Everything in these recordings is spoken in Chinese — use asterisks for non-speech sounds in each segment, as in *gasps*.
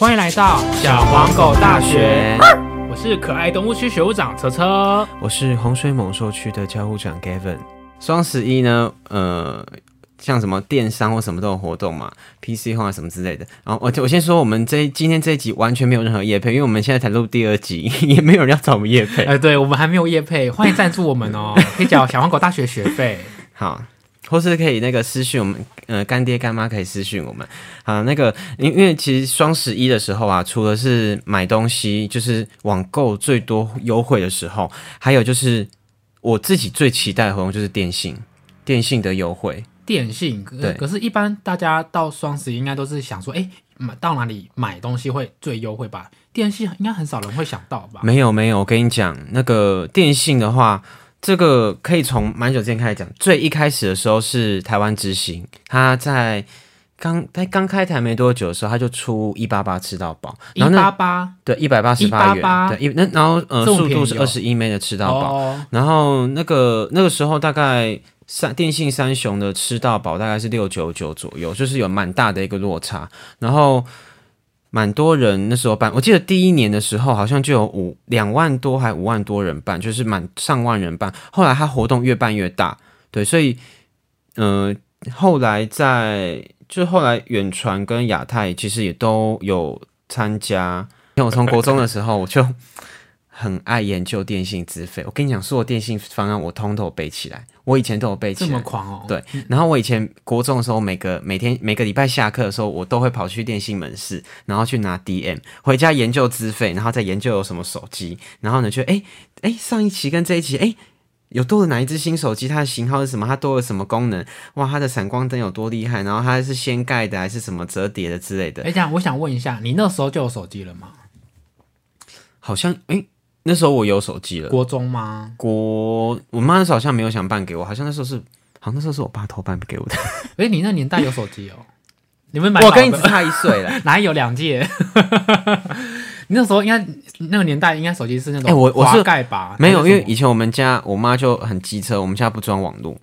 欢迎来到小黄狗大学，我是可爱动物区学务长车车。我是洪水猛兽区的教务长 Gavin。双十一呢，呃，像什么电商或什么都有活动嘛，PC 化什么之类的。然后我我先说，我们这今天这一集完全没有任何业配，因为我们现在才录第二集，*laughs* 也没有人要找我们业配。哎、对我们还没有业配，欢迎赞助我们哦，可以缴小黄狗大学学费。*laughs* 好，或是可以那个私讯我们，呃，干爹干妈可以私讯我们。啊，那个因因为其实双十一的时候啊，除了是买东西，就是网购最多优惠的时候，还有就是我自己最期待的活动就是电信，电信的优惠。电信，可对可是，一般大家到双十一应该都是想说，哎、买到哪里买东西会最优惠吧？电信应该很少人会想到吧？没有没有，我跟你讲，那个电信的话，这个可以从蛮久之前开始讲。最一开始的时候是台湾之星，他在刚在刚开台没多久的时候，他就出一八八吃到饱，一然后那八八？对一百八十八元，188对一那然后呃速度是二十一 m 的吃到饱，哦，然后那个那个时候大概三电信三雄的吃到饱大概是六九九左右，就是有蛮大的一个落差。然后蛮多人那时候办，我记得第一年的时候好像就有五两万多还五万多人办，就是满上万人办。后来他活动越办越大，对，所以呃后来在就后来远传跟亚太其实也都有参加。因为我从国中的时候我就。很爱研究电信资费，我跟你讲，所有电信方案我通都有背起来，我以前都有背起这么来。狂哦？对，然后我以前国中的时候，每个每天每个礼拜下课的时候，我都会跑去电信门市，然后去拿 DM，回家研究资费，然后再研究有什么手机，然后呢，就哎哎上一期跟这一期哎。有多了哪一只新手机？它的型号是什么？它多了什么功能？哇，它的闪光灯有多厉害？然后它是掀盖的还是什么折叠的之类的？哎、这样我想问一下，你那时候就有手机了吗？好像哎，那时候我有手机了。国中吗？国，我妈那时候好像没有想办给我，好像那时候是，好像那时候是我爸偷办给我的。*laughs* 哎、你那年代有手机哦？*laughs* 你们买我跟你只差一岁了。*laughs* 哪有两届？你那时候应该那个年代应该手机是那种哎我我是滑盖吧？没有，因为以前我们家我妈就很机车，我们家不装网络，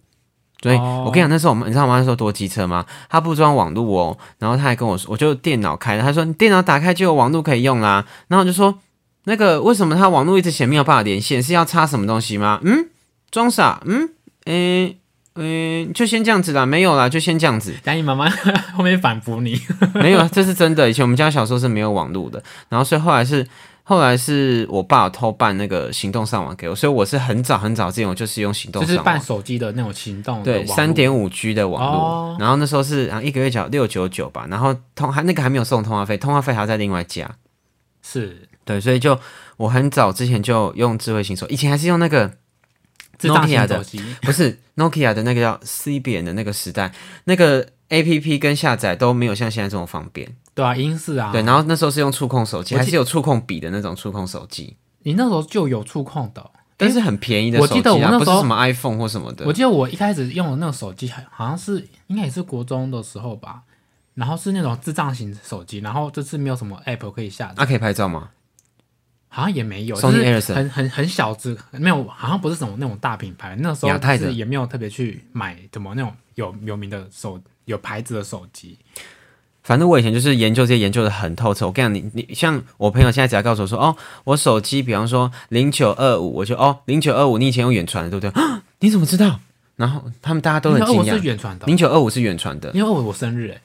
所以、哦我跟你讲，那时候我们你知道我妈那时候多机车吗？她不装网络哦，然后她还跟我说，我就电脑开了，她说你电脑打开就有网络可以用啦，然后我就说那个为什么他网络一直显没有办法连线，是要插什么东西吗？嗯，装傻，嗯，诶、嗯、就先这样子啦，没有啦，就先这样子。等下你妈妈 *laughs* 后面反驳你，*laughs* 没有，这是真的。以前我们家小时候是没有网络的，然后所以后来是后来是我爸偷办那个行动上网给我，所以我是很早很早之前我就是用行动就是办手机的那种行动对，三点五 G 的网络，哦。然后那时候是啊一个月缴六九九吧，然后通还那个还没有送通话费，通话费还要再另外加。是对，所以就我很早之前就用智慧型手，以前还是用那个智障 Nokia 的型手机，*laughs* 不是 Nokia 的那个叫 C 扁的那个时代，那个 A P P 跟下载都没有像现在这么方便。对啊，英式啊，对，然后那时候是用触控手机，还是有触控笔的那种触控手机，你那时候就有触控的哦、但是很便宜的手机、啊，我记得我那时候不是什么 iPhone 或什么的我。记得我一开始用的那个手机，好像是应该也是国中的时候吧，然后是那种智障型手机，然后这次没有什么 app 可以下载，那、可以拍照吗？好像也没有，Sony 就是 Ericsson 很很很小只，没有，好像不是什么那种大品牌，那时候是也没有特别去买怎么那种有有名的手有牌子的手机，反正我以前就是研究这些研究的很透彻。我跟你讲，你你像我朋友现在只要告诉我说，哦，我手机比方说零九二五，我就哦零九二五，你以前用远传的对不对？啊 *gasps* 你怎么知道？然后他们大家都很惊讶我是。远传的，零九二五是远传的，因为我我生日哎，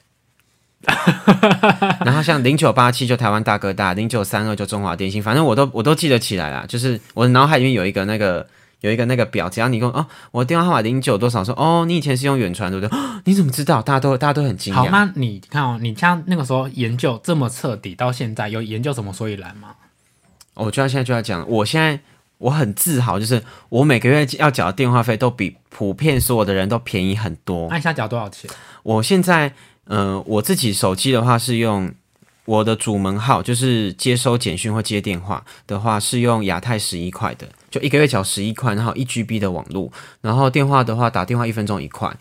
*laughs* 然后像零九八七就台湾大哥大，零九三二就中华电信，反正我都我都记得起来啦。就是我的脑海里面有一个那个有一个那个表，只要你跟我哦，我的电话号码零九多少，说哦，你以前是用远传对不对？哦 *gasps* 你怎么知道？大家都大家都很惊讶好，讶。那你看哦，你像那个时候研究这么彻底，到现在有研究什么所以然吗？我就要现在就要讲，我现在我很自豪，就是我每个月要缴的电话费都比普遍所有的人都便宜很多。那一下缴多少钱？我现在，嗯，我自己手机的话是用我的主门号，就是接收简讯或接电话的话是用亚太十一块的，就一个月缴十一块，然后一 GB 的网络，然后电话的话打电话一分钟一块。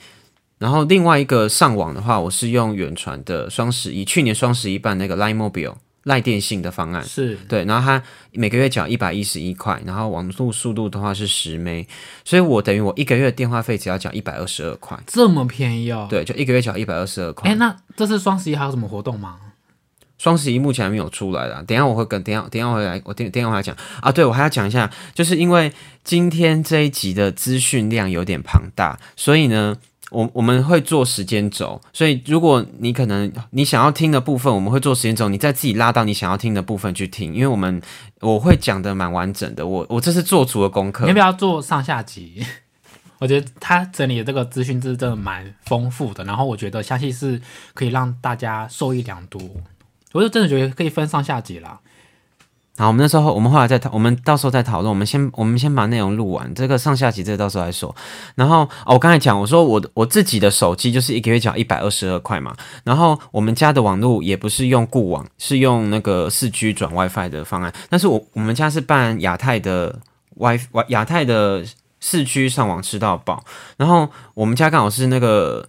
然后另外一个上网的话，我是用远传的双十一，去年双十一办那个 Line Mobile 赖电信的方案，是对，然后它每个月缴一百一十一块，然后网络速度的话是十 m 所以我等于我一个月电话费只要缴一百二十二块，这么便宜哦。，对，就一个月缴一百二十二块。哎，那这次双十一还有什么活动吗？双十一目前还没有出来啦，等一下我会跟等一下等一下我会来我等下我来讲啊，对我还要讲一下，就是因为今天这一集的资讯量有点庞大，所以呢。我我们会做时间轴，所以如果你可能你想要听的部分，我们会做时间轴，你再自己拉到你想要听的部分去听，因为我们我会讲的蛮完整的，我我这是做足了功课你要。不要做上下集？我觉得他整理的这个资讯是真的蛮丰富的，然后我觉得相信是可以让大家受益良多。我就真的觉得可以分上下集啦。好，我们那时候我们后来再讨，我们到时候再讨论。我们先我们先把内容录完，这个上下集这个到时候再说。然后、哦、我刚才讲，我说我的我自己的手机就是一个月缴一百二十二块嘛。然后我们家的网络也不是用固网，是用那个四 G 转 WiFi 的方案。但是我我们家是办亚太的 Wi 亚太的四 G 上网吃到饱。然后我们家刚好是那个。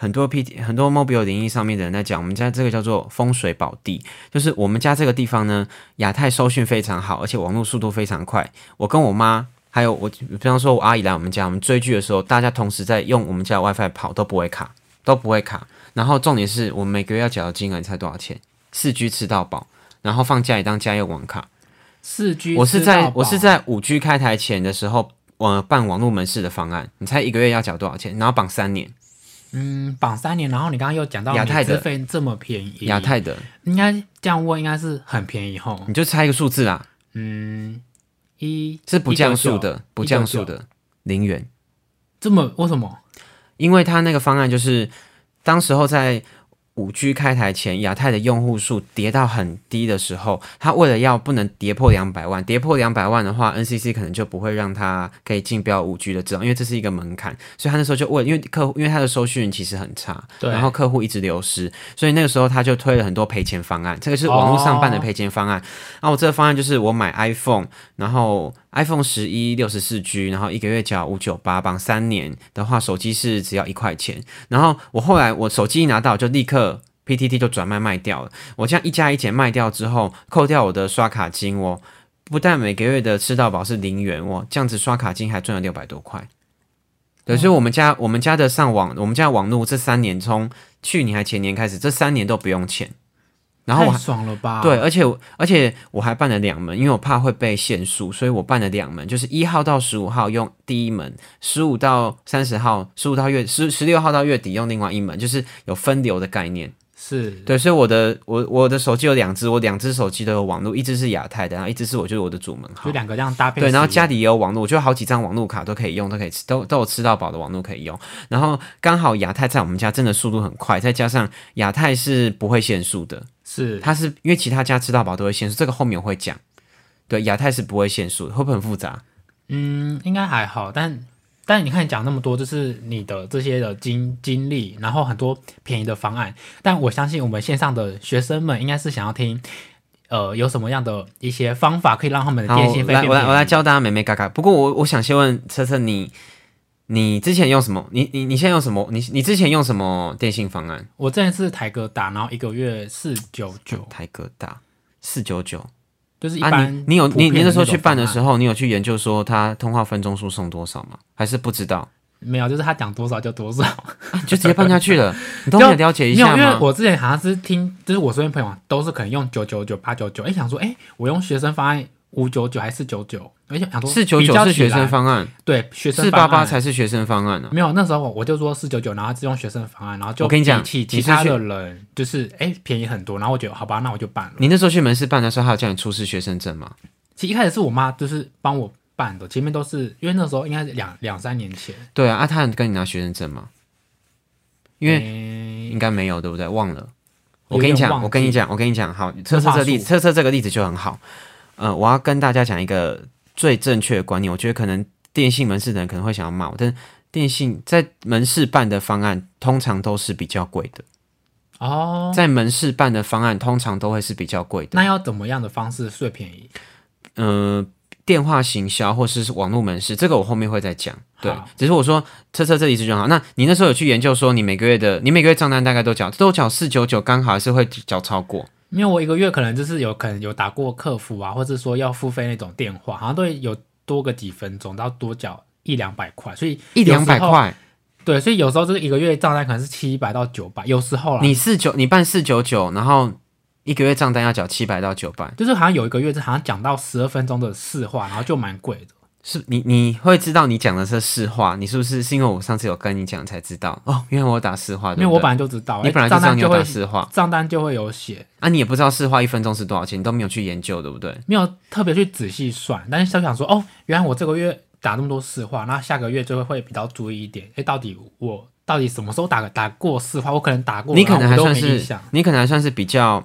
很多 P 很多 mobile 零一上面的人在讲，我们家这个叫做风水宝地，就是我们家这个地方呢，亚太收讯非常好，而且网络速度非常快。我跟我妈还有我，比方说我阿姨来我们家，我们追剧的时候，大家同时在用我们家 WiFi 跑都不会卡，都不会卡。然后重点是我们每个月要缴的金额，你猜多少钱？四 G 吃到饱，然后放家里当家用网卡。四 G 我是在我是在五 G 开台前的时候，我办网络门市的方案，你猜一个月要缴多少钱？然后绑三年，嗯绑三年，然后你刚刚又讲到亚太的资费这么便宜，亚太的，应该这样问应该是很便宜吼。你就猜一个数字啦，嗯，一是不降速的，不降速的零元。这么为什么？因为他那个方案就是，当时候在五 G 开台前，亚太的用户数跌到很低的时候，他为了要不能跌破两百万，跌破两百万的话，NCC 可能就不会让他可以竞标五 G 的智能，因为这是一个门槛，所以他那时候就问因为客户，因为他的收讯其实很差，对。然后客户一直流失，所以那个时候他就推了很多赔钱方案，这个是网络上办的赔钱方案。然后我这个方案就是我买 iPhone，然后 iPhone 十一六十四 G，然后一个月缴五九八，绑三年的话，手机是只要一块钱。然后我后来我手机一拿到就立刻 PTT 就转卖卖掉了。我这样一加一减卖掉之后，扣掉我的刷卡金哦，不但每个月的吃到饱是零元哦，这样子刷卡金还赚了六百多块。对，所以我们家我们家的上网，我们家网络这三年从去年还前年开始，这三年都不用钱。然后我太还爽了吧？对，，而且而且我还办了两门，因为我怕会被限速，所以我办了两门，就是一号到十五号用第一门，十五到三十号，十五到月十十六号到月底用另外一门，就是有分流的概念。是，对，所以我的我我的手机有两只，我两只手机都有网络，一只是亚太的，然后一只是我就是我的主门号就。两个这样搭配对，然后家里也有网络，我就有好几张网络卡都可以用，都可以吃，都都有吃到饱的网络可以用。然后刚好亚太在我们家真的速度很快，再加上亚太是不会限速的，是它是因为其他家吃到饱都会限速，这个后面我会讲。对，亚太是不会限速，会不会很复杂？嗯，应该还好，但但你看讲那么多，就是你的这些的经经历，然后很多便宜的方案，但我相信我们线上的学生们应该是想要听，呃，有什么样的一些方法可以让他们的，电信费来我来我来？教大家美美嘎嘎。不过我我想先问车车你。你之前用什么？你你你现在用什么？你你之前用什么电信方案？我之前是台哥大，然后一个月四九九，台哥大四九九就是一啊，般你你有你你那时候去办的时候候，你有去研究说它通话分钟数送多少吗？还是不知道？没有，就是他讲多少就多少。就直接办下去了？*laughs* 你都没有了解一下吗，因为？我之前好像是听，就是我身边朋友都是可能用九九九、八九九，哎，想说，哎，我用学生方案五九九还是四九九，而且想说四九九是学生方案，对学生四八八才是学生方案呢、没有，那时候我就说四九九，然后只用学生方案，然后就我跟你讲其他的人就是哎便宜很多，然后我觉得好吧，那我就办了。你那时候去门市办的时候，他有叫你出示学生证吗？其实一开始是我妈就是帮我办的，前面都是因为那时候应该是两两三年前，对啊，啊，他有跟你拿学生证吗？因为为应该没有，对不对？忘了。我跟你讲，我跟你讲，我跟你讲，好，测测这个例子，测测这个例子就很好。呃，我要跟大家讲一个最正确的观念，我觉得可能电信门市的人可能会想要骂我，但电信在门市办的方案通常都是比较贵的，哦，在门市办的方案通常都会是比较贵的。那要怎么样的方式最便宜？呃，电话行销或是网络门市，这个我后面会再讲。对，只是我说测测这一次就好。那你那时候有去研究说，你每个月的你每个月账单大概都缴都缴四九九，刚好还是会缴超过？因为我一个月可能就是有可能有打过客服啊，或者说要付费那种电话，好像都会有多个几分钟，然后多缴一两百块，所以一两百。块，对，所以有时候就是一个月账单可能是七百到九百，有时候啦。你四九你办四九九，然后一个月账单要缴七百到九百，就是好像有一个月是好像讲到十二分钟的市话，然后就蛮贵的。是你你会知道你讲的是市话，你是不是是因为我上次有跟你讲才知道？哦，因为我打市话，因为我本来就知道，你本来就知道你要打市话，账单就会有写。啊，你也不知道市话一分钟是多少钱，你都没有去研究，对不对？没有特别去仔细算，但是就想说，哦，原来我这个月打那么多市话，那下个月就会会比较注意一点。哎，到底我到底什么时候打打过市话？我可能打过，你可能还算是，你可能还算是比较。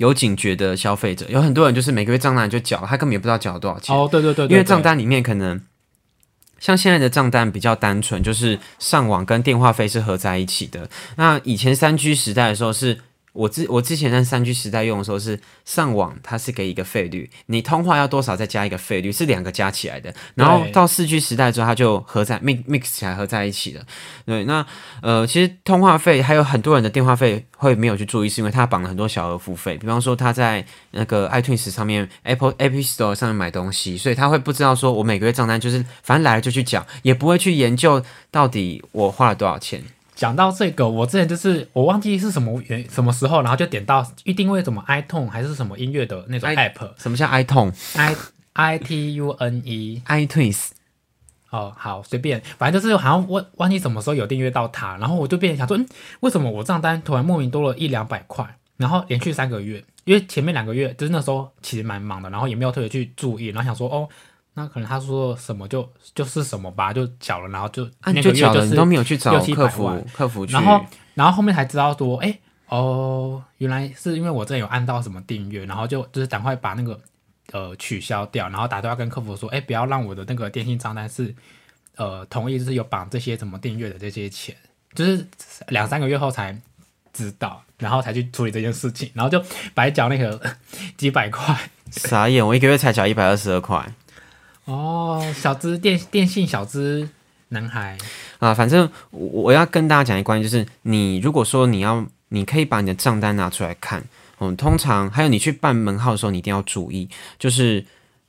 有警觉的消费者，有很多人就是每个月账单就缴，他根本也不知道缴了多少钱。哦，对对对，因为账单里面可能像现在的账单比较单纯，就是上网跟电话费是合在一起的。那以前三 G 时代的时候是。我之我之前在三 G 时代用的时候是上网，它是给一个费率，你通话要多少再加一个费率，是两个加起来的。然后到四 G 时代之后，它就合在 mix mix 起来合在一起了。对，那呃，其实通话费还有很多人的电话费会没有去注意，是因为他绑了很多小额付费，比方说他在那个 iTunes 上面 Apple App Store 上面买东西，所以他会不知道说我每个月账单就是反正来了就去缴，也不会去研究到底我花了多少钱。讲到这个，我之前就是我忘记是什么原什么时候，然后就点到预定位什么 iTune 还是什么音乐的那种 app。什么叫 iTune？i i t u n e iTunes。哦，好，随便，反正就是好像忘忘记什么时候有订阅到它，然后我就变想说，嗯，为什么我账单突然莫名多了一两百块？然后连续三个月，因为前面两个月就是那时候其实蛮忙的，然后也没有特别去注意，然后想说，哦。那可能他说什么就就是什么吧，就缴了，然后就那个月就是都没有去找客服，客服去，然后然后后面才知道说，哎哦，原来是因为我这有按到什么订阅，然后就就是赶快把那个呃取消掉，然后打电话跟客服说，哎，不要让我的那个电信账单是呃同意，就是有绑这些什么订阅的这些钱，就是两三个月后才知道，然后才去处理这件事情，然后就白缴那个 *laughs* 几百块，傻眼，我一个月才缴一百二十二块。哦，小资电电信小资男孩啊，反正我要跟大家讲一关，就是你如果说你要，你可以把你的账单拿出来看，嗯，通常还有你去办门号的时候，你一定要注意，就是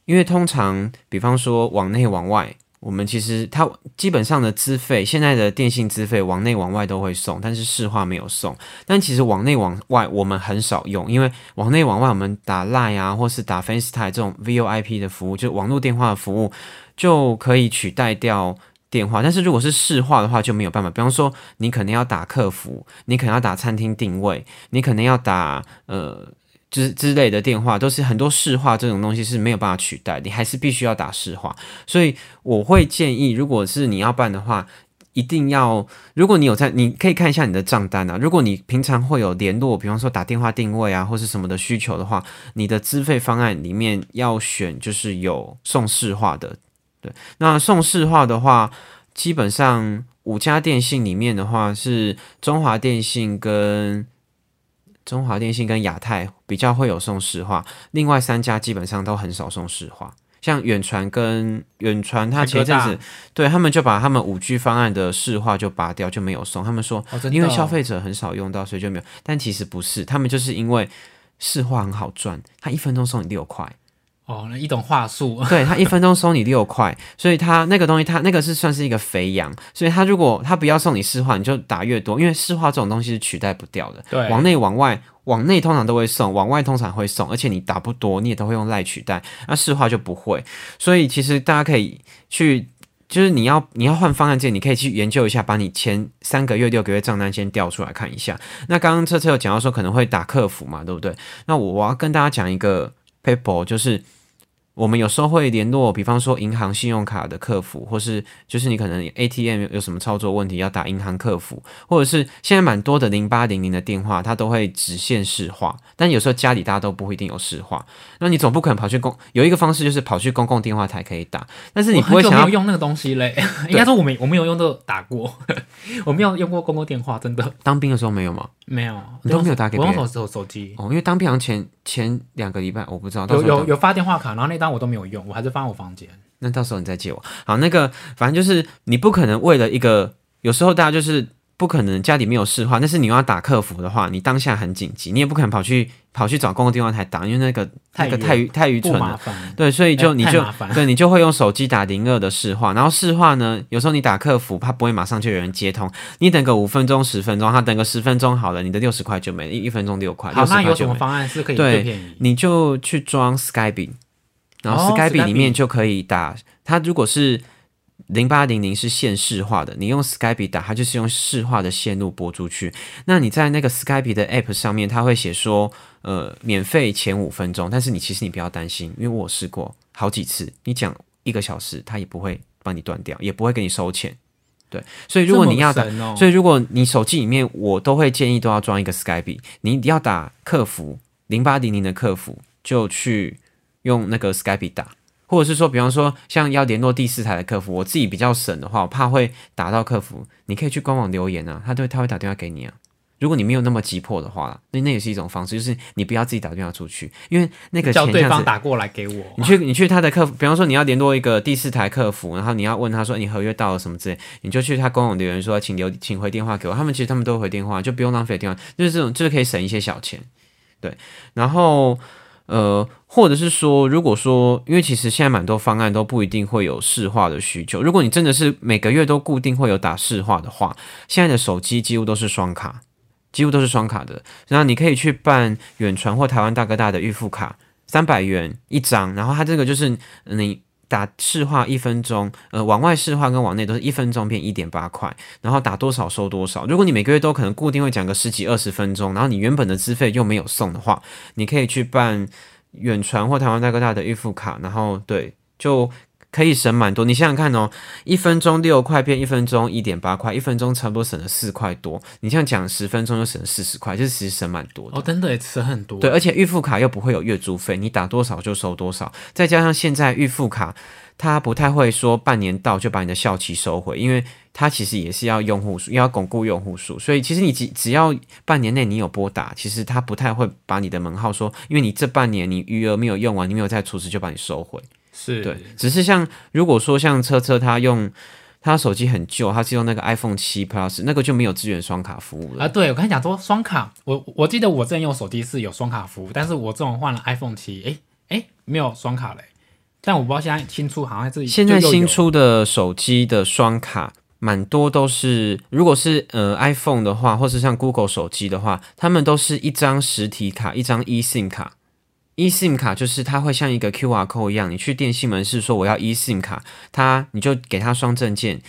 因为通常，比方说往内往外。我们其实它基本上的资费，现在的电信资费往内往外都会送，但是市话没有送。但其实往内往外我们很少用，因为往内往外我们打 Line 啊，或是打 FaceTime 这种 VoIP 的服务，就网络电话的服务就可以取代掉电话。但是如果是市话的话就没有办法。比方说你可能要打客服，你可能要打餐厅定位，你可能要打呃。之之类的电话都是很多市话这种东西是没有办法取代，你还是必须要打市话。所以我会建议，如果是你要办的话，一定要，如果你有在，你可以看一下你的账单啊。如果你平常会有联络，比方说打电话定位啊，或是什么的需求的话，你的资费方案里面要选就是有送市话的。对，那送市话的话，基本上五家电信里面的话是中华电信跟。中华电信跟亚太比较会有送市话，另外三家基本上都很少送市话。像远传跟远传，他前阵子对他们就把他们五 G 方案的市话就拔掉，就没有送。他们说，因为消费者很少用到，所以就没有。但其实不是，他们就是因为市话很好赚，他一分钟送你六块。哦，那一种话术，对他一分钟收你六块，所以他那个东西，他那个是算是一个肥羊，所以他如果他不要送你市话，你就打越多，因为市话这种东西是取代不掉的。对，往内往外，往内通常都会送，往外通常会送，而且你打不多，你也都会用赖取代，那市话就不会。所以其实大家可以去，就是你要你要换方案键，你可以去研究一下，把你前三个月、六个月账单先调出来看一下。那刚刚车车有讲到说可能会打客服嘛，对不对？那我我要跟大家讲一个 paper，就是。我们有时候会联络，比方说银行信用卡的客服，或是就是你可能 ATM 有什么操作问题要打银行客服，或者是现在蛮多的零八零零的电话，它都会直线市话，但有时候家里大家都不一定有市话，那你总不可能跑去公有一个方式就是跑去公共电话台可以打，但是你不会想要用那个东西嘞。*laughs* 应该说我没我没有用都打过，*laughs* 我没有用过公共电话，真的。当兵的时候没有吗？没有，你都没有打给。我用手手机哦，因为当兵前前两个礼拜我不知道有有有发电话卡，然后那单我都没有用，我还是放在我房间。那到时候你再借我。好，那个反正就是你不可能为了一个，有时候大家就是。不可能家里没有市话，但是你要打客服的话，你当下很紧急，你也不可能跑去跑去找公共电话台打，因为那个那个太太愚蠢了。对，所以就你就对你就会用手机打零二的市话，然后市话呢，有时候你打客服，他不会马上就有人接通，你等个五分钟十分钟，他等个十分钟好了，你的六十块就没，一一分钟六块，好，那有什么方案是可以最便宜？你就去装 Skype，然后 Skype 里面就可以打，它如果是。零八零零是线市化的，你用 Skype 打，它就是用市化的线路拨出去。那你在那个 Skype 的 App 上面，它会写说，呃，免费前五分钟。但是你其实你不要担心，因为我试过好几次，你讲一个小时，它也不会帮你断掉，也不会给你收钱。对，所以如果你要打，所以如果你手机里面，我都会建议都要装一个 Skype。你要打客服零八零零的客服，就去用那个 Skype 打。或者是说，比方说，像要联络第四台的客服，我自己比较省的话，我怕会打到客服，你可以去官网留言啊，他对他会打电话给你啊。如果你没有那么急迫的话，那那也是一种方式，就是你不要自己打电话出去，因为那个叫对方打过来给我。你去你去他的客服，比方说你要联络一个第四台客服，然后你要问他说你合约到了什么之类，你就去他官网留言说请留请回电话给我，他们其实他们都会回电话，就不用浪费电话，就是这种就是可以省一些小钱，对，然后。呃，或者是说，如果说，因为其实现在蛮多方案都不一定会有市话的需求。如果你真的是每个月都固定会有打市话的话，现在的手机几乎都是双卡，几乎都是双卡的。然后你可以去办远传或台湾大哥大的预付卡，三百元一张。然后它这个就是你。打市话一分钟，呃，往外市话跟往内都是一分钟变一点八块，然后打多少收多少。如果你每个月都可能固定会讲个十几二十分钟，然后你原本的资费又没有送的话，你可以去办远传或台湾大哥大的预付卡，然后对就。可以省蛮多，你想想看哦，一分钟六块变一分钟一点八块，一分钟差不多省了四块多。你这样讲十分钟就省了四十块，就是其实省蛮多的。哦，真的也省很多。对，而且预付卡又不会有月租费，你打多少就收多少。再加上现在预付卡，它不太会说半年到就把你的效期收回，因为它其实也是要用户数，要巩固用户数。所以其实你只只要半年内你有拨打，其实它不太会把你的门号说，因为你这半年你余额没有用完，你没有再储值就把你收回。是对，只是像如果说像车车他用他手机很旧，他是用那个 iPhone 七 Plus，那个就没有支援双卡服务了啊。对，我跟你讲说双卡，我我记得我之前用手机是有双卡服务，但是我这种换了 iPhone 七，哎哎没有双卡嘞。但我不知道现在新出好像是现在新出的手机的双卡蛮多都是，如果是呃 iPhone 的话，或是像 Google 手机的话，他们都是一张实体卡，一张 eSIM 卡。eSIM 卡就是它会像一个 QR code 一样，你去电信门市说我要 eSIM 卡，它你就给它双证件。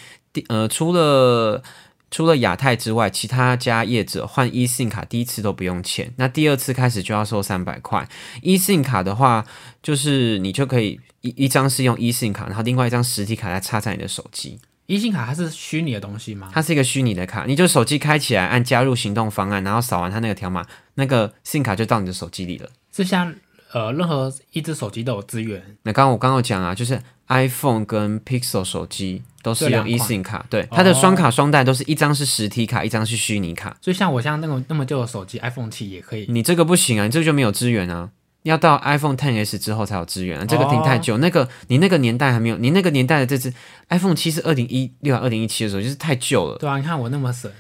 呃，除了除了亚太之外，其他家业者换 eSIM 卡第一次都不用钱，那第二次开始就要收三百块。eSIM 卡的话，就是你就可以一一张是用 eSIM 卡，然后另外一张实体卡来插在你的手机。eSIM 卡它是虚拟的东西吗？它是一个虚拟的卡，你就手机开起来，按加入行动方案，然后扫完它那个条码，那个 SIM 卡就到你的手机里了。是像。呃，任何一只手机都有资源。那刚刚我刚刚讲啊，就是 iPhone 跟 Pixel 手机都是用 eSIM 卡，对，它的双卡双待都是一张是实体卡，一张是虚拟卡。所以像我像那种那么旧的手机 iPhone 七也可以。你这个不行啊，你这个就没有资源啊，要到 iPhone Ten S 之后才有资源啊，这个停太久。那个你那个年代还没有，你那个年代的这只 iPhone 七是二零一六、二零一七的时候，就是太旧了。对啊，你看我那么省。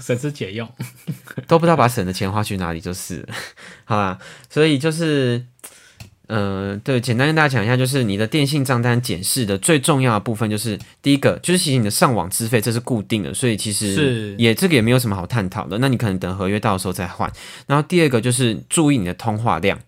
省吃俭用，*laughs* 都不知道把省的钱花去哪里，就是好啦。所以就是，嗯，对，简单跟大家讲一下，就是你的电信账单检视的最重要的部分，就是第一个，就是其实你的上网资费这是固定的，所以其实是也这个也没有什么好探讨的。那你可能等合约到的时候再换。然后第二个就是注意你的通话量。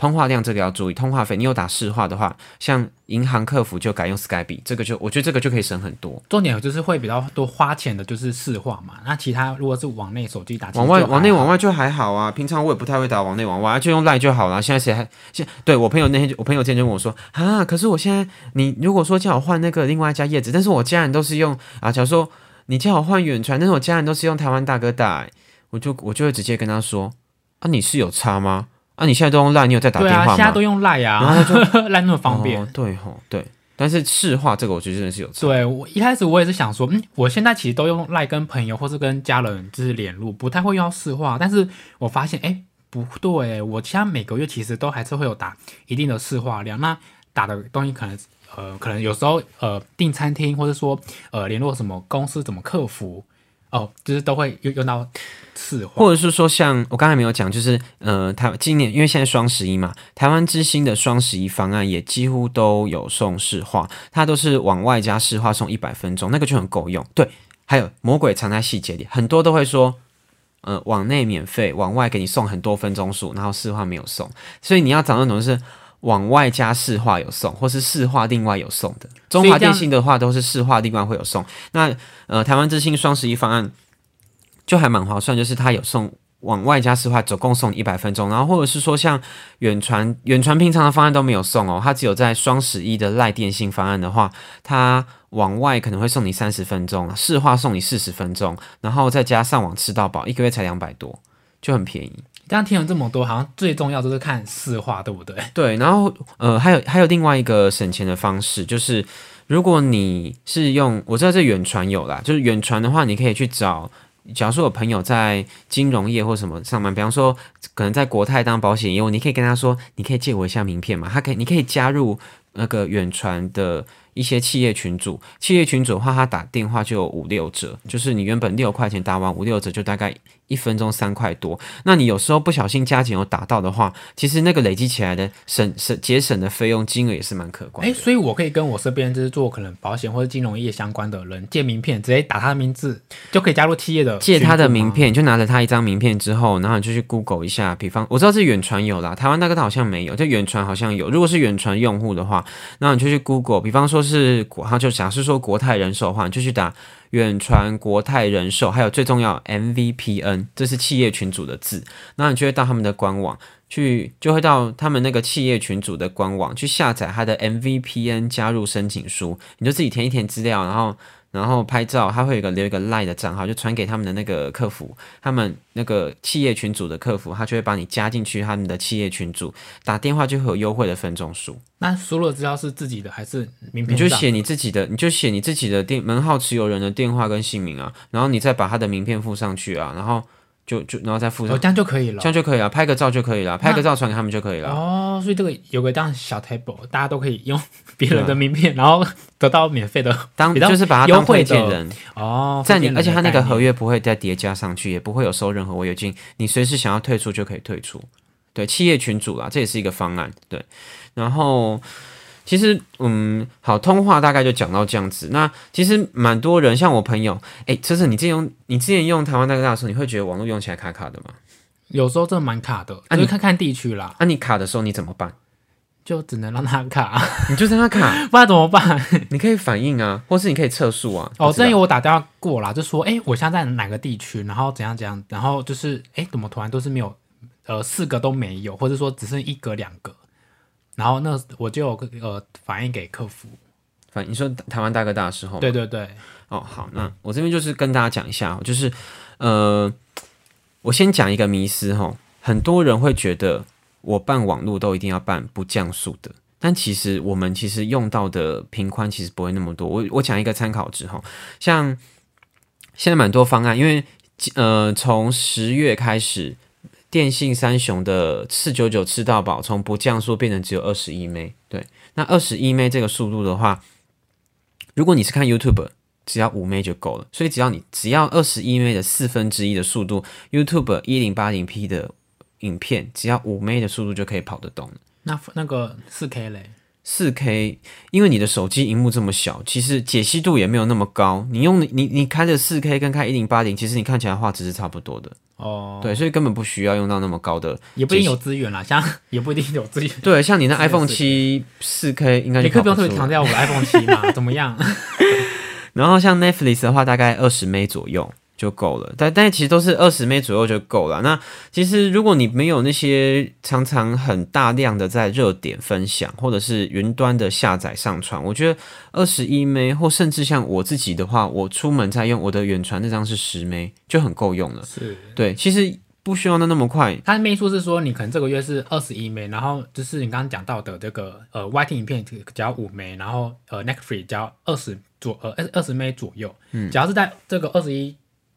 通话量这个要注意，通话费你有打市话的话，像银行客服就改用 Skype，这个就我觉得这个就可以省很多。重点就是会比较多花钱的，就是市话嘛。那其他如果是往内手机打，往外往内往外就还好啊。平常我也不太会打往内往外，就用 Line 就好了。现在谁还现对我朋友那天，我朋友今天就跟我说啊，可是我现在你如果说叫我换那个另外一家叶子，但是我家人都是用啊，假如说你叫我换远传，但是我家人都是用台湾大哥大，我就我就会直接跟他说啊，你是有差吗？啊，你现在都用赖，你有在打电话吗？现在都用赖呀，然后就 *laughs* 赖那么方便。对吼，对。但是市话这个，我觉得真的是有。对我一开始我也是想说，嗯，我现在其实都用赖跟朋友或是跟家人就是联络，不太会用到市话。但是我发现，哎，不对，我现在每个月其实都还是会有打一定的市话量。那打的东西可能，呃，可能有时候呃订餐厅，或者说呃联络什么公司怎么客服。哦，就是都会用用到次。或者是说像我刚才没有讲，就是呃，台今年因为现在双十一嘛，台湾之星的双十一方案也几乎都有送市话，它都是往外加市话送一百分钟，那个就很够用。对，还有魔鬼藏在细节里，很多都会说，呃，往内免费，往外给你送很多分钟数，然后市话没有送，所以你要找那种是往外加市话有送，或是市话另外有送的。中华电信的话都是市话另外会有送。那呃，台湾之星双十一方案就还蛮划算，就是它有送往外加市话，总共送一百分钟。然后或者是说像远传，远传平常的方案都没有送哦，它只有在双十一的赖电信方案的话，它往外可能会送你三十分钟，市话送你四十分钟，然后再加上网吃到饱，一个月才两百多，就很便宜。这样听了这么多，好像最重要就是看市话，对不对？对，然后呃，还有还有另外一个省钱的方式，就是如果你是用，我知道这远传有啦，就是远传的话，你可以去找，假如说有朋友在金融业或什么上班，比方说可能在国泰当保险业务，你可以跟他说，你可以借我一下名片嘛，他可以，你可以加入那个远传的一些企业群组，企业群组的话，他打电话就有五六折，就是你原本六块钱打完五六折，就大概。一分钟三块多，那你有时候不小心加减有打到的话，其实那个累积起来的省省节省的费用金额也是蛮可观。哎，所以我可以跟我身边就是做可能保险或者金融业相关的人借名片，直接打他的名字就可以加入企业的。借他的名片，就拿着他一张名片之后，然后你就去 Google 一下，比方我知道是远传有啦，台湾那个好像没有，就远传好像有。如果是远传用户的话，那你就去 Google，比方说是是国，他就假设说国泰人寿的话，你就去打。远传、国泰人寿，还有最重要 MVPN，这是企业群组的字。那你就会到他们的官网去，就会到他们那个企业群组的官网去下载他的 MVPN 加入申请书，你就自己填一填资料，然后。然后拍照，他会有一个留一个 Line 的账号，就传给他们的那个客服，他们那个企业群组的客服，他就会把你加进去他们的企业群组，打电话就会有优惠的分钟数。那输入的资料是自己的还是名片？你就写你自己的，你就写你自己的电门号持有人的电话跟姓名啊，然后你再把他的名片附上去啊，然后。就就然后再附上，这样就可以了，这样就可以了，拍个照就可以了，拍个照传给他们就可以了。哦，所以这个有个这样小 table，大家都可以用 *laughs* 别人的名片，然后得到免费的，当就是把它当推荐人哦，在你，而且他那个合约不会再叠加上去，也不会有收任何违约金，你随时想要退出就可以退出。对，企业群主啦，这也是一个方案。对，然后。其实，嗯，好，通话大概就讲到这样子。那其实蛮多人，像我朋友，哎，车车，你之前用你之前用台湾大哥大候，你会觉得网络用起来卡卡的吗？有时候真的蛮卡的，啊，你看看地区啦。那你卡的时候你怎么办？就只能让它卡，*laughs* 你就让它卡，*laughs* 不然怎么办？*laughs* 你可以反应啊，或是你可以测速啊。哦，之前有我打电话过啦，就说，哎，我现在在哪个地区，然后怎样怎样，然后就是，哎，怎么突然都是没有，呃，四个都没有，或者说只剩一格两个。然后那我就呃反映给客服，反你说台湾大哥大的时候，对对对，哦好，那我这边就是跟大家讲一下，就是呃，我先讲一个迷思哈，很多人会觉得我办网络都一定要办不降速的，但其实我们其实用到的频宽其实不会那么多。我我讲一个参考值哈，像现在蛮多方案，因为呃从十月开始。电信三雄的四九九吃到饱，从不降速变成只有二十一 m 对，那二十一 m 这个速度的话，如果你是看 YouTube，只要五 m 就够了。所以只要你只要二十一 m 的四分之一的速度，YouTube 一零八零 P 的影片，只要五 m 的速度就可以跑得动那那个四 K 嘞？四 K，因为你的手机荧幕这么小，其实解析度也没有那么高。你用你你开着四 K 跟开一零八零，其实你看起来画质是差不多的。哦，对，所以根本不需要用到那么高的，也不一定有资源啦，像 *laughs* 也不一定有资源。对，像你那 iPhone 七四 K 应该你可以不用特别强调我 iPhone 七嘛，怎么样？*laughs* 然后像 Netflix 的话，大概二十 M 左右。就够了，但但其实都是二十枚左右就够了。那其实如果你没有那些常常很大量的在热点分享，或者是云端的下载上传，我觉得二十一枚或甚至像我自己的话，我出门在用我的远传那张是十枚就很够用了。是对，其实不需要那那么快。他的枚数是说，你可能这个月是二十一枚然后就是你刚刚讲到的这个呃 YT 影片只要五枚然后呃 Netflix 只要二十左呃二二十枚左右，嗯，只要是在这个二十一。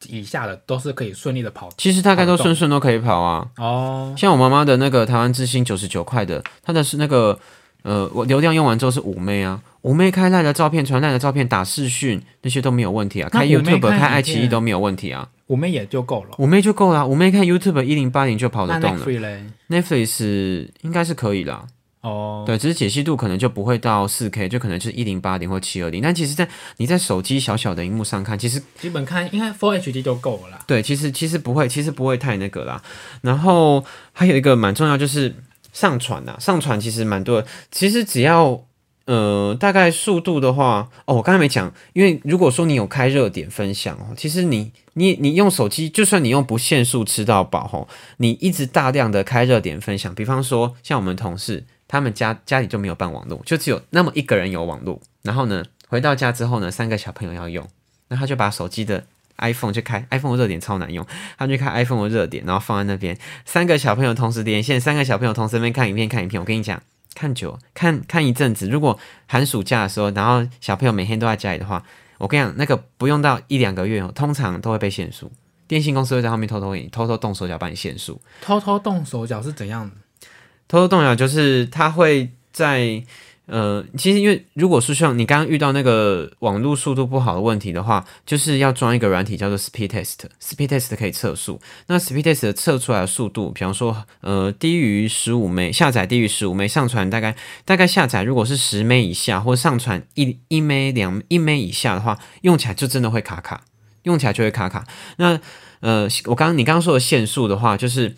以下的都是可以顺利的跑，其实大概都顺顺都可以跑啊。哦，像我妈妈的那个台湾之星九十九块的，它的是那个呃，我流量用完之后是五妹啊，五妹开赖的照片、传赖的照片、打视讯那些都没有问题啊，开 YouTube、开爱奇艺都没有问题啊，五妹也就够了。五妹就够了啊，五妹看 YouTube 一零八零就跑得动了？，Netflix 应该是可以啦。哦，对，只是解析度可能就不会到四 K，就可能就是一零八零或七二零。但其实在，你在手机小小的荧幕上看，其实基本看应该 Full HD 就够了啦。对，其实其实不会，其实不会太那个啦。然后还有一个蛮重要，就是上传呐，上传其实蛮多的。其实只要呃大概速度的话，哦，我刚才没讲，因为如果说你有开热点分享哦，其实你你你用手机，就算你用不限速吃到饱吼，你一直大量的开热点分享，比方说像我们同事，他们家家里就没有办网络，就只有那么一个人有网络，然后呢回到家之后呢，三个小朋友要用，那他就把手机的 iPhone 就开 iPhone 的热点超难用，他就开 iPhone 的热点，然后放在那边，三个小朋友同时连线，三个小朋友同时在那边看影片看影片。我跟你讲，看久看看一阵子，如果寒暑假的时候，然后小朋友每天都在家里的话，我跟你讲，那个不用到一两个月哦，通常都会被限速。电信公司会在后面偷偷偷偷动手脚帮你限速，偷偷动手脚是怎样的？偷偷动摇就是他会在呃，其实因为如果是像你刚刚遇到那个网络速度不好的问题的话，就是要装一个软体叫做 Speed Test，Speed Test 可以测速。那 Speed Test 测出来的速度，比方说呃低于十五枚，下载低于十五枚，上传大概大概下载如果是十枚以下，或上传一一枚两一枚以下的话，用起来就真的会卡卡，用起来就会卡卡。那呃，我刚你刚刚说的限速的话，就是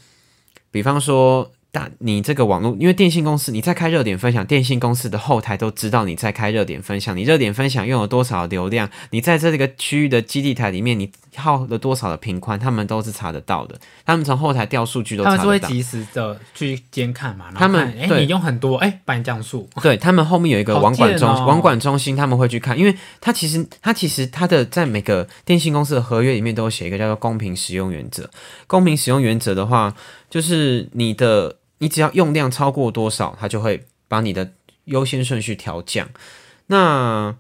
比方说。大你这个网络，因为电信公司你在开热点分享，电信公司的后台都知道你在开热点分享，你热点分享用了多少流量，你在这个区域的基地台里面你耗了多少的频宽，他们都是查得到的。他们从后台调数据都查得到他们是会。及时的去监看嘛？他们看哎，对你用很多，哎，帮你降速。对他们后面有一个网管中、哦网管中心，他们会去看，因为他其实他其实他的在每个电信公司的合约里面都有写一个叫做公平使用原则。公平使用原则的话，就是你的你只要用量超过多少，它就会把你的优先顺序调降。那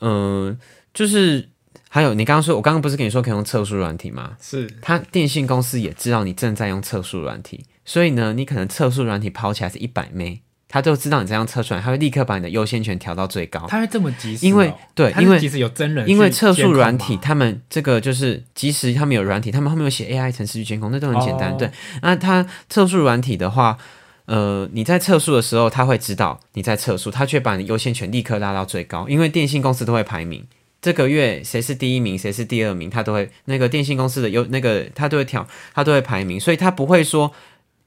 嗯、就是还有你刚刚说，我刚刚不是跟你说可以用测速软体吗？是它电信公司也知道你正在用测速软体，所以呢，你可能测速软体跑起来是一百枚，它都知道你这样测出来，他会立刻把你的优先权调到最高。他会这么及时哦？因为对因为他是即使有真人因为测速软体，他们这个就是即使他们有软体，他们后面有写 AI 程式去监控，那都很简单。哦对，那他测速软体的话，呃，你在测速的时候，他会知道你在测速，他却把你优先权立刻拉到最高，因为电信公司都会排名。这个月谁是第一名，谁是第二名，他都会那个电信公司的优那个他都会调，他都会排名，所以他不会说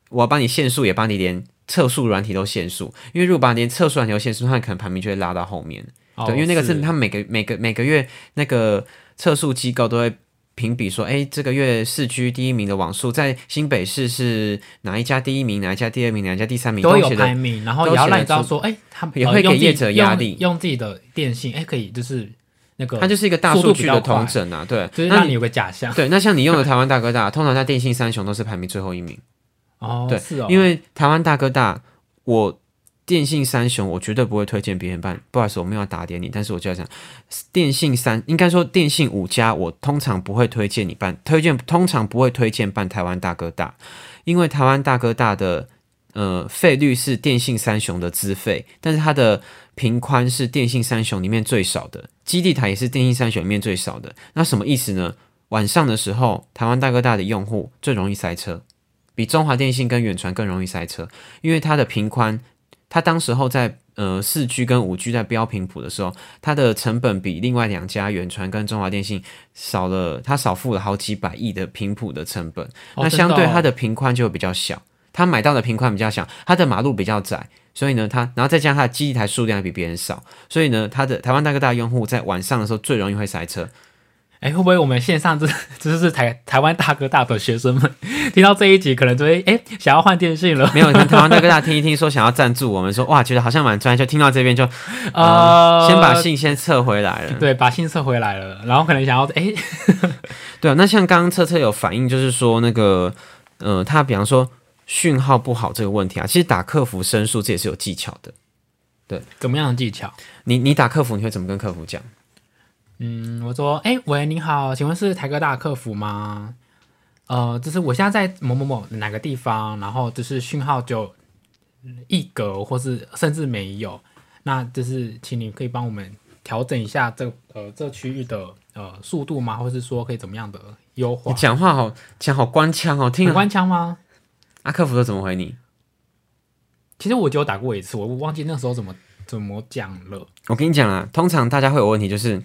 我要帮你限速，也帮你连测速软体都限速，因为如果把你连测速软体都限速，它可能排名就会拉到后面。哦对，因为那个是是他们每个每个每个月那个测速机构都会评比说，哎，这个月市区第一名的网速在新北市是哪一家第一名，哪一家第二名，哪一家第三名，都有。排名，然后也要让你知道说，哎，他们也会给业者压用力用自己的电信，哎，可以就是那个，它就是一个大数据的统整啊，对。就是那你让你有个假象对，那像你用的台湾大哥大，通常在电信三雄都是排名最后一名。哦，对是哦，因为台湾大哥大，我电信三雄，我绝对不会推荐别人办。不好意思，我没有要打点你，但是我就要讲，电信三应该说电信五家，我通常不会推荐你办，推荐通常不会推荐办台湾大哥大，因为台湾大哥大的呃费率是电信三雄的资费，但是它的频宽是电信三雄里面最少的，基地台也是电信三雄里面最少的。那什么意思呢？晚上的时候，台湾大哥大的用户最容易塞车。比中华电信跟远传更容易塞车，因为它的频宽，它当时候在呃四 G 跟五 G 在标频谱的时候，它的成本比另外两家远传跟中华电信少了，它少付了好几百亿的频谱的成本，哦那相对它的的频宽就会比较小，它买到的频宽比较小，它的马路比较窄。所以呢，它然后再加上它的基地台数量比别人少，所以呢，它的台湾大哥大用户在晚上的时候最容易会塞车。哎，会不会我们线上这 *laughs* 这是台台湾大哥大的学生们听到这一集，可能就会哎想要换电信了？没有，跟台湾大哥大听一听，说想要赞助我们，说哇，觉得好像蛮专业，就听到这边就 *laughs* 呃，先把信先撤回来了。对把信撤回来了，然后可能想要哎 *laughs* 对啊，那像刚刚车车有反映，就是说那个呃，他比方说讯号不好这个问题啊，其实打客服申诉这也是有技巧的。对怎么样的技巧？你你打客服，你会怎么跟客服讲？嗯，我说，哎、喂，你好，请问是台哥大客服吗？呃，就是我现在在某某某哪个地方，然后就是讯号就一格，或是甚至没有，那就是请你可以帮我们调整一下这呃这区域的呃速度吗？或是说可以怎么样的优化你？讲话好讲好官腔哦，听官腔吗？阿客服都怎么回你？其实我只有打过一次，我忘记那时候怎么怎么讲了。我跟你讲啊，通常大家会有问题，就是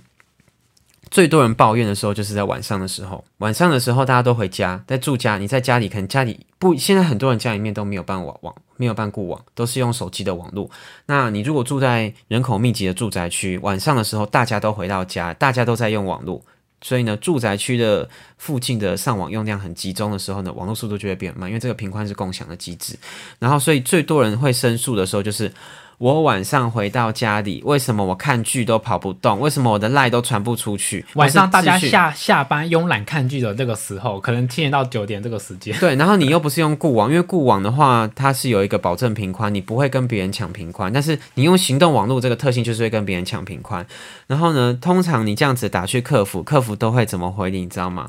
最多人抱怨的时候，就是在晚上的时候。晚上的时候，大家都回家，在住家，你在家里，可能家里不，现在很多人家里面都没有办网网，没有办固网，都是用手机的网络。那你如果住在人口密集的住宅区，晚上的时候，大家都回到家，大家都在用网络。所以呢，住宅区的附近的上网用量很集中的时候呢，网络速度就会变慢，因为这个频宽是共享的机制。然后，所以最多人会申诉的时候，就是我晚上回到家里，为什么我看剧都跑不动？为什么我的赖都传不出去？晚上大家下下班慵懒看剧的这个时候，可能七点到九点这个时间，对，然后你又不是用固网，因为固网的话，它是有一个保证频宽，你不会跟别人抢频宽。但是你用行动网络这个特性，就是会跟别人抢频宽。然后呢，通常你这样子打去客服，客服都会怎么回你，你知道吗？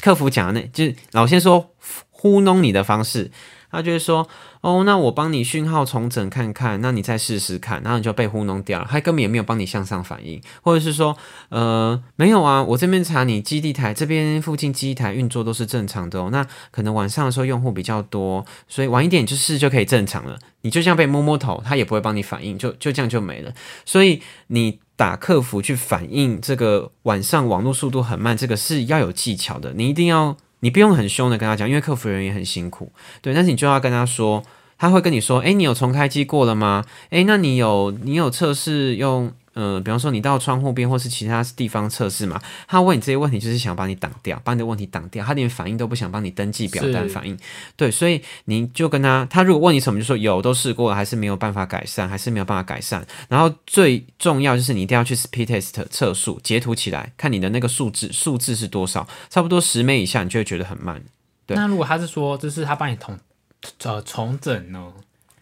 客服讲的那就是老先说糊弄你的方式，他就是说哦，那我帮你讯号重整看看，那你再试试看，然后你就被糊弄掉了，他根本也没有帮你向上反应，或者是说呃没有啊，我这边查你基地台这边附近基地台运作都是正常的哦，那可能晚上的时候用户比较多，所以晚一点就是就可以正常了，你就这样被摸摸头，他也不会帮你反应，就就这样就没了，所以你。打客服去反映这个晚上网络速度很慢，这个是要有技巧的。你一定要，你不用很凶的跟他讲，因为客服人员也很辛苦，对。但是你就要跟他说，他会跟你说，诶，你有重开机过了吗？诶，那你有你有测试用，呃，比方说你到窗户边或是其他地方测试嘛？他问你这些问题，就是想把你挡掉，把你的问题挡掉，他连反应都不想帮你登记表单反应。对，所以你就跟他，他如果问你什么，就说有都试过了，还是没有办法改善，还是没有办法改善。然后最重要就是你一定要去 speed test 测速，截图起来，看你的那个数字数字是多少，差不多十枚以下，你就会觉得很慢。对那如果他是说，就是他帮你重呃重整呢？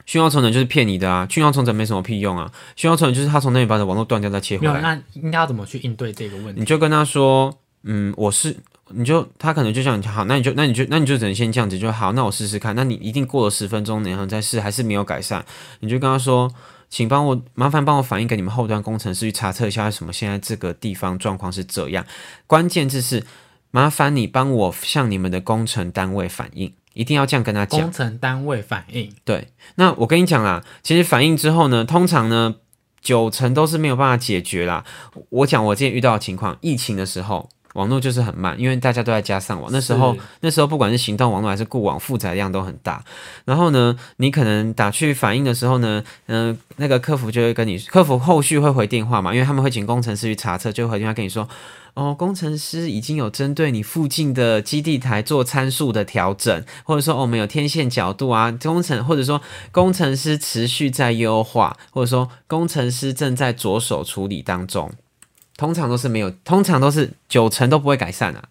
讯号重整就是骗你的啊，讯号重整没什么屁用啊，讯号重整就是他从那里把你的网络断掉再切没有，回来。那应该要怎么去应对这个问题？你就跟他说，嗯，我是，你就他可能就像你好，那你就那你就那你就只能先这样子就好，那我试试看。那你一定过了十分钟，然后再试，还是没有改善，你就跟他说，请帮我麻烦帮我反映给你们后端工程师去查测一下，为什么现在这个地方状况是这样。关键字是麻烦你帮我向你们的工程单位反映，一定要这样跟他讲工。程单位反映，对，那我跟你讲啦，其实反应之后呢，通常呢九成都是没有办法解决啦。我讲我之前遇到的情况，疫情的时候。网络就是很慢，因为大家都在家上网。那时候，那时候不管是行动网络还是固网，负载量都很大。然后呢，你可能打去反映的时候呢，嗯、那个客服就会跟你，客服后续会回电话嘛，因为他们会请工程师去查测，就会回电话跟你说，哦，工程师已经有针对你附近的基地台做参数的调整，或者说、哦、我们有天线角度啊，工程或者说工程师持续在优化，或者说工程师正在着手处理当中，通常都是没有，通常都是九成都不会改善啊。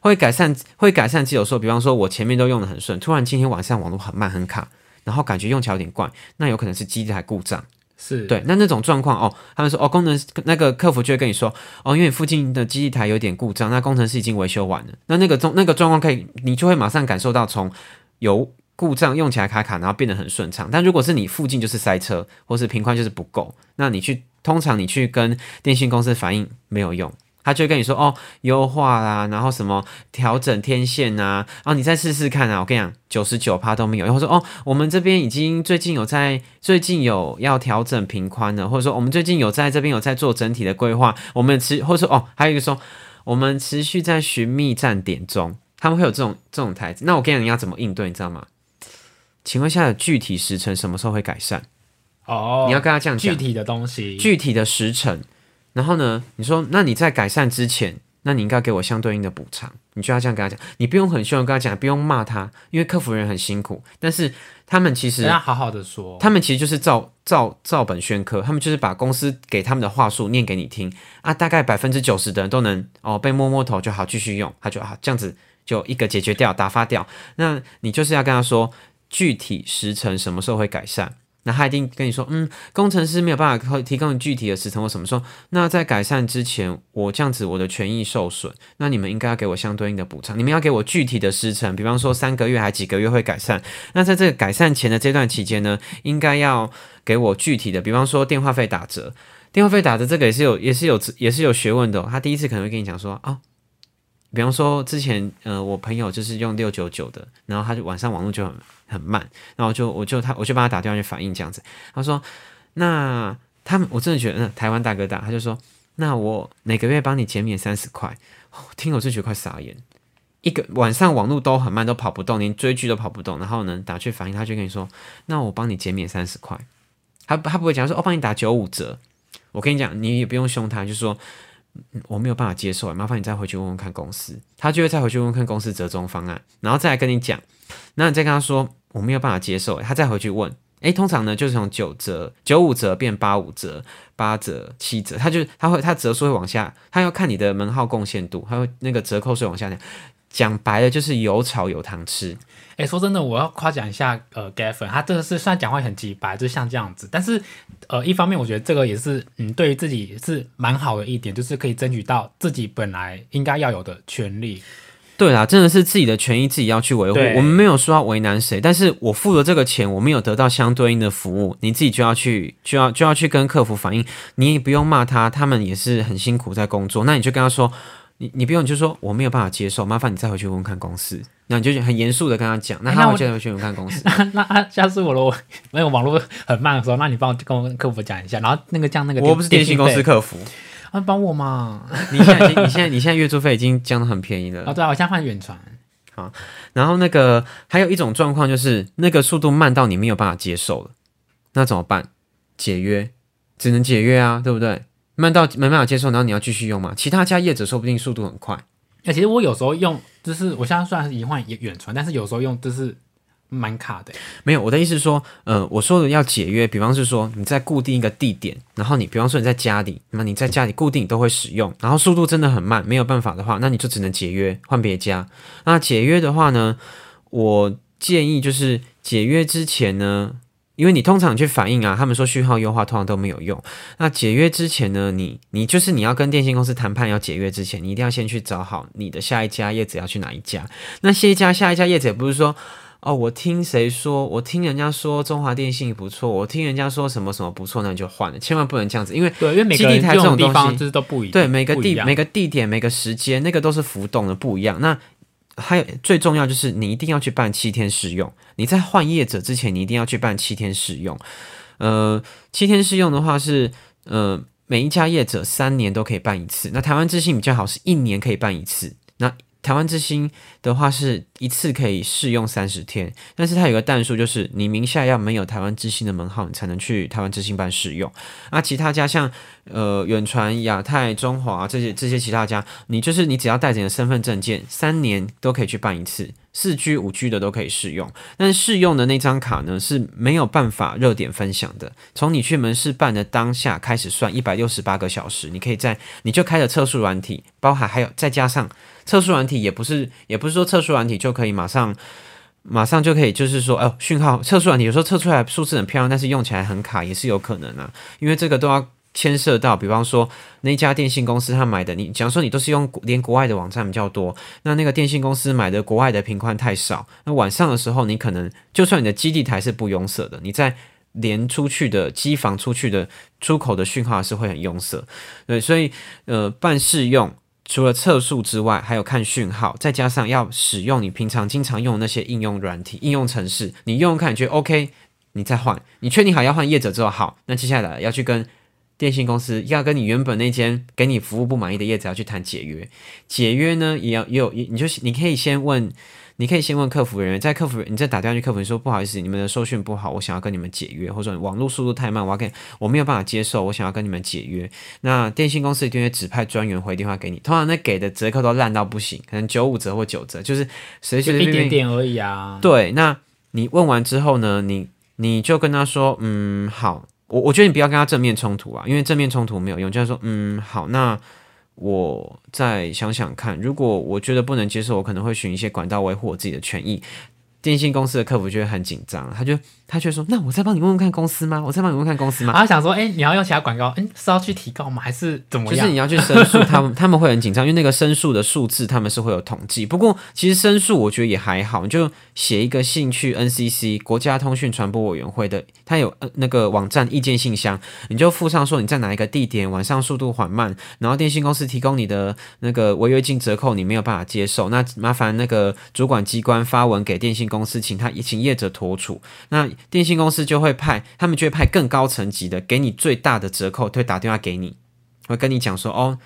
会改善，会改善，只有说，比方说我前面都用的很顺，突然今天晚上网络很慢很卡，然后感觉用起来有点怪，那有可能是基地台故障。是对，那那种状况哦，他们说哦，工程那个客服就会跟你说哦，因为你附近的基地台有点故障，那工程师已经维修完了，那那个状那个状况可以，你就会马上感受到从有故障用起来卡卡，然后变得很顺畅。但如果是你附近就是塞车，或是频宽就是不够，那你去通常你去跟电信公司反映没有用。他就会跟你说哦，优化啦，然后什么调整天线啊，然后你再试试看啊。我跟你讲，九十九趴都没有。然后说哦，我们这边已经最近有在最近有要调整频宽了，或者说我们最近有在这边有在做整体的规划，我们持或者说哦，还有一个说我们持续在寻觅站点中，他们会有这种这种台词。那我跟你讲，你要怎么应对，你知道吗？请问一下，具体时程什么时候会改善？哦，你要跟他这样讲，具体的东西，具体的时辰。然后呢，你说，那你在改善之前，那你应该给我相对应的补偿。你就要这样跟他讲，你不用很凶的跟他讲，不用骂他，因为客服人员很辛苦，但是他们其实要好好的说，他们其实就是照照照本宣科，他们就是把公司给他们的话术念给你听啊，大概百分之九十的人都能哦被摸摸头就好，继续用，他就好这样子就一个解决掉，打发掉。那你就是要跟他说具体时辰什么时候会改善。那他一定跟你说，嗯，工程师没有办法提供具体的时程或什么时候。那在改善之前，我这样子我的权益受损，那你们应该要给我相对应的补偿。你们要给我具体的时程，比方说三个月还几个月会改善。那在这个改善前的这段期间呢，应该要给我具体的，比方说电话费打折。电话费打折这个也是有也是有也是有学问的。他第一次可能会跟你讲说啊。比方说，之前呃，我朋友就是用六九九的，然后他就晚上网络就很很慢，然后就我就他我就帮他打电话去反映这样子。他说，那他们我真的觉得，台湾大哥大，他就说，那我每个月帮你减免三十块，听我就觉得快傻眼。一个晚上网络都很慢，都跑不动，连追剧都跑不动，然后呢打去反映，他就跟你说，那我帮你减免三十块，他他不会讲说，我帮你打九五折。我跟你讲，你也不用凶他，就说。我没有办法接受，麻烦你再回去问问看公司，他就会再回去问问看公司折中方案，然后再来跟你讲。那你再跟他说我没有办法接受，他再回去问。诶，通常呢就是从九折、九五折变八五折、八折、七折，他就他会他折数会往下，他要看你的门号贡献度，他会那个折扣税往下降。讲白了就是有炒有糖吃。哎，说真的，我要夸奖一下呃，Gavin，他真的是虽然讲话很直白，就像这样子，但是呃，一方面我觉得这个也是嗯，对于自己是蛮好的一点，就是可以争取到自己本来应该要有的权利。对啦，真的是自己的权益自己要去维护，我们没有说要为难谁，但是我付了这个钱，我没有得到相对应的服务，你自己就要去就要就要去跟客服反映，你也不用骂他，他们也是很辛苦在工作，那你就跟他说。你你不用，你就说我没有办法接受，麻烦你再回去问问看公司。那你就很严肃的跟他讲，那他会再回去问看公司。*laughs* 那那下次我如果那个网络很慢的时候，那你帮我跟客服讲一下，然后那个降那个我不是电信公司客服，啊，帮我嘛。*laughs* 你现在你现在你现在月租费已经降的很便宜了。哦，对啊，我现在换远传。好，然后那个还有一种状况就是那个速度慢到你没有办法接受了，那怎么办？解约，只能解约啊，对不对？慢到没办法接受，然后你要继续用嘛？其他家业者说不定速度很快。哎，其实我有时候用，就是我现在虽然是一换远传，但是有时候用就是蛮卡的。没有，我的意思是说，呃，我说的要解约，比方是说你在固定一个地点，然后你比方说你在家里，那么你在家里固定都会使用，然后速度真的很慢，没有办法的话，那你就只能解约换别家。那解约的话呢，我建议就是解约之前呢。因为你通常去反映啊，他们说序号优化通常都没有用。那解约之前呢，你你就是你要跟电信公司谈判要解约之前，你一定要先去找好你的下一家业者要去哪一家。那下一家下一家业者不是说哦，我听谁说，我听人家说中华电信不错，我听人家说什么什么不错，那你就换了，千万不能这样子，因为对，因为每个台这种地方就是都不一样对每个地每个地点每个时间那个都是浮动的不一样。那还有最重要就是你一定要去办七天试用。你在换业者之前，你一定要去办七天试用。呃，七天试用的话是，呃，每一家业者三年都可以办一次。那台湾之星比较好，是一年可以办一次。那台湾之星的话是一次可以试用三十天，但是它有个弹数，就是你名下要没有台湾之星的门号，你才能去台湾之星办试用。那其他家像呃远传、亚太、中华这些这些其他家，你就是你只要带着你的身份证件，三年都可以去办一次，四 G、五 G 的都可以试用。但试用的那张卡呢是没有办法热点分享的，从你去门市办的当下开始算一百六十八个小时，你可以在你就开着测速软体，包含还有再加上。测速软体也不是，也不是说测速软体就可以马上，马上就可以，就是说，哦，讯号测速软体有时候测出来数字很漂亮，但是用起来很卡，也是有可能啊。因为这个都要牵涉到，比方说那家电信公司他买的，你假如说你都是用连国外的网站比较多，那那个电信公司买的国外的频宽太少，那晚上的时候你可能就算你的基地台是不拥塞的，你在连出去的机房出去的出口的讯号是会很拥塞。对，所以呃，办试用。除了测速之外，还有看讯号，再加上要使用你平常经常用那些应用软体、应用程式，你用用看，你觉得 OK，你再换。你确定好要换业者之后，好，那接下来要去跟电信公司，要跟你原本那间给你服务不满意的业者要去谈解约。解约呢，也要也有，你就你可以先问。你可以先问客服人员，在客服，你再打电话去客服，你说不好意思，你们的收讯不好，我想要跟你们解约，或者说网络速度太慢，我要跟我没有办法接受，我想要跟你们解约。那电信公司一定会指派专员回电话给你，通常那给的折扣都烂到不行，可能九五折或九折，就是随随便便一点点而已啊。对，那你问完之后呢，你你就跟他说，嗯，好，我我觉得你不要跟他正面冲突啊，因为正面冲突没有用，就是说，嗯，好，那。我再想想看，如果我觉得不能接受，我可能会寻一些管道维护我自己的权益。电信公司的客服就会很紧张，他就他就说：“那我再帮你问问看公司吗？我再帮你问问看公司吗？”然后想说，哎、你要用其他广告，哎、是要去提告吗？还是怎么样？就是你要去申诉，他们 *laughs* 他们会很紧张，因为那个申诉的数字他们是会有统计。不过其实申诉我觉得也还好，你就写一个信去 NCC 国家通讯传播委员会的，它有呃那个网站意见信箱，你就附上说你在哪一个地点晚上速度缓慢，然后电信公司提供你的那个违约金折扣你没有办法接受，那麻烦那个主管机关发文给电信公司，请他请业者妥处。那电信公司就会派他们就会派更高层级的，给你最大的折扣，会打电话给你。会跟你讲说，哦，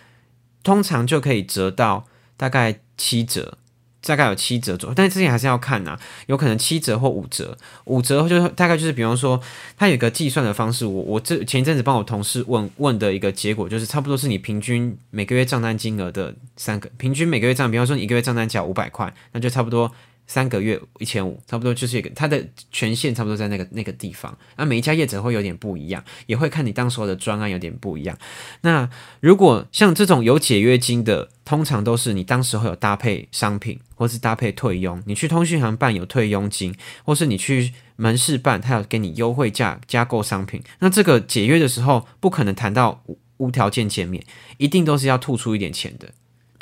通常就可以折到大概七折，大概有七折左右，但是之前还是要看呐、有可能七折或五折，五折就大概就是比方说，它有一个计算的方式，我我这前一阵子帮我同事问问的一个结果，就是差不多是你平均每个月账单金额的三个，平均每个月账，比方说你一个月账单缴五百块，那就差不多。三个月一千五，差不多就是一个它的权限差不多在那个那个地方。那每一家业者会有点不一样，也会看你当时候的专案有点不一样。那如果像这种有解约金的，通常都是你当时会有搭配商品，或是搭配退佣。你去通讯行办有退佣金，或是你去门市办，他有给你优惠价加购商品。那这个解约的时候，不可能谈到无无条件见面，一定都是要吐出一点钱的。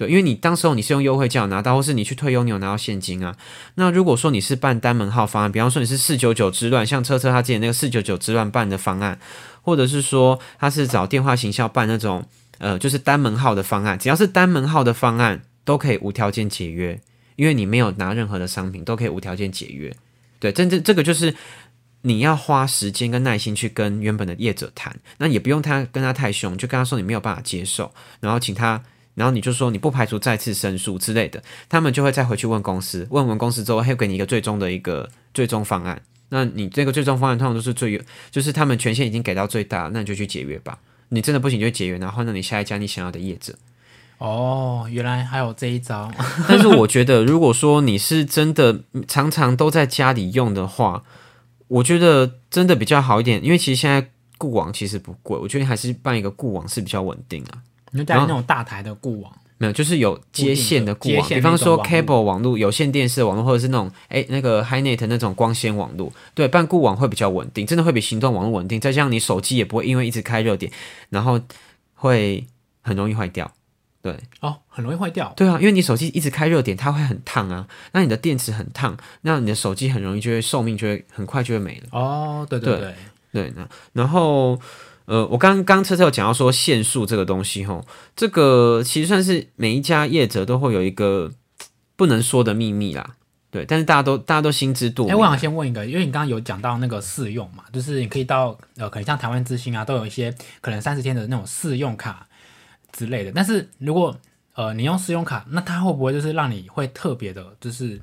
对，因为你当时候你是用优惠价拿到，或是你去退佣，你有拿到现金啊。那如果说你是办单门号方案，比方说你是四九九之乱，像车车他之前那个四九九之乱办的方案，或者是说他是找电话行销办那种呃就是单门号的方案，只要是单门号的方案都可以无条件解约，因为你没有拿任何的商品，都可以无条件解约。对，真正这个就是你要花时间跟耐心去跟原本的业者谈，那也不用他跟他太凶，就跟他说你没有办法接受，然后请他。然后你就说你不排除再次申诉之类的，他们就会再回去问公司，问完公司之后，会给你一个最终的一个最终方案。那你这个最终方案通常都是最，就是他们权限已经给到最大，那你就去解约吧。你真的不行就解约，然后换到你下一家你想要的业者。哦，原来还有这一招。但是我觉得，如果说你是真的 *laughs* 常常都在家里用的话，我觉得真的比较好一点，因为其实现在固网其实不贵，我觉得还是办一个固网是比较稳定啊。你就带那种大台的固网，没有，就是有接线的固网，比方说 cable 网络、有线电视网络，或者是那种哎那个 HiNet 那种光纤网络，对，办固网会比较稳定，真的会比行动网络稳定。再加上你手机也不会因为一直开热点，然后会很容易坏掉。对哦，很容易坏掉。对啊，因为你手机一直开热点，它会很烫啊。那你的电池很烫，那你的手机很容易就会寿命就会很快就会没了。哦，对对对对，对，那然后呃，我刚刚车车有讲到说限速这个东西吼，这个其实算是每一家业者都会有一个不能说的秘密啦。对，但是大家都大家都心知肚哎、明。我想先问一个，因为你刚刚有讲到那个试用嘛，就是你可以到呃，可能像台湾之星啊，都有一些可能三十天的那种试用卡之类的。但是如果呃你用试用卡，那它会不会就是让你会特别的，就是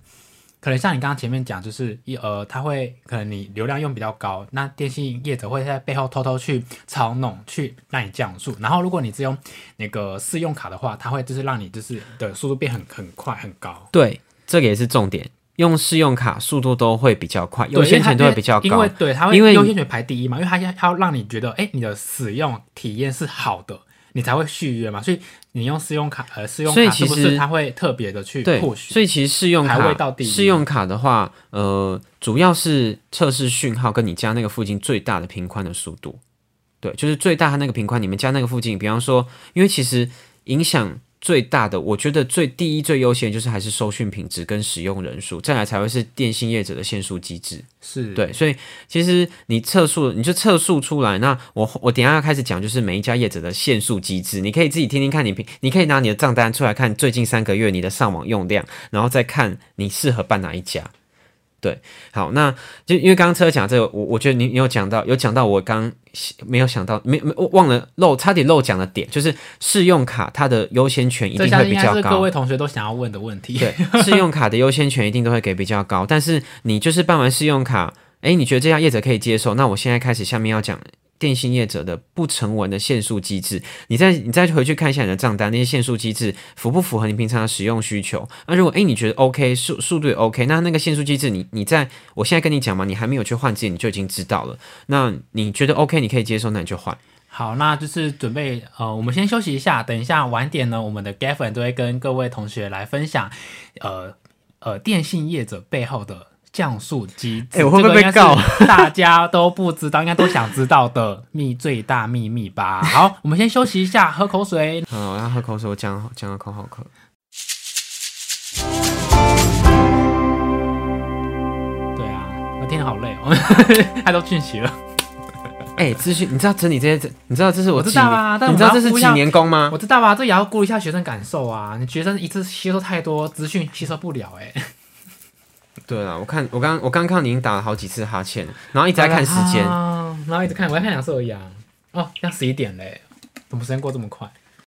可能像你刚刚前面讲，就是一呃，它会可能你流量用比较高，那电信业者会在背后偷偷去操弄，去让你降速。然后如果你只用那个试用卡的话，它会就是让你就是的速度变很很快很高。对，这个也是重点。用试用卡速度都会比较快，优先权都会比较高因为。对它会因为优先权排第一嘛，因为它要它要让你觉得，哎、你的使用体验是好的，你才会续约嘛。所以你用试用卡，呃，试用卡其实是它会特别的去对？所以其实试用卡到试用卡的话，呃，主要是测试讯号跟你家那个附近最大的频宽的速度。对，就是最大它那个频宽，你们家那个附近，比方说，因为其实影响最大的，我觉得最第一最优先就是还是收讯品质跟使用人数，再来才会是电信业者的限速机制。是对，所以其实你测速，你就测速出来。那我我等一下要开始讲，就是每一家业者的限速机制，你可以自己听听看你平，你可以拿你的账单出来看最近三个月你的上网用量，然后再看你适合办哪一家。对，好，那就因为刚刚车讲这个，我我觉得你你有讲到，有讲到我刚没有想到，没没我忘了漏，差点漏讲的点，就是试用卡它的优先权一定会比较信应该是各。位同学都想要问的问题。对，试用卡的优先权一定都会给比较高，但是你就是办完试用卡，哎，你觉得这样业者可以接受，那我现在开始下面要讲电信业者的不成文的限速机制，你再你再回去看一下你的账单，那些限速机制符不符合你平常的使用需求？那如果诶你觉得 OK 速速度也 OK，那那个限速机制你你在我现在跟你讲嘛，你还没有去换之前你就已经知道了，那你觉得 OK 你可以接受，那你就换。好，那就是准备呃，我们先休息一下，等一下晚点呢，我们的 Gavin 都会跟各位同学来分享，呃呃，电信业者背后的降速机制。哎我会不会告 *laughs* 大家都不知道，应该都想知道的秘最大秘密吧。*laughs* 好，我们先休息一下，喝口水。嗯，我要喝口水，我讲讲的口好渴。对啊，我天好累哦，*laughs* 太多讯息了。哎、资讯，你知道整理这些，你知道这是我我知道啊但你知道这是几年工吗？我知道啊，这也要顾一下学生感受啊。你学生一次吸收太多资讯，吸收不了哎、对啦，我看我刚我刚看到你已经打了好几次哈欠，然后一直在看时间。啊，然后一直看，我在看两次而已啊。哦，要十一点嘞，怎么时间过这么快？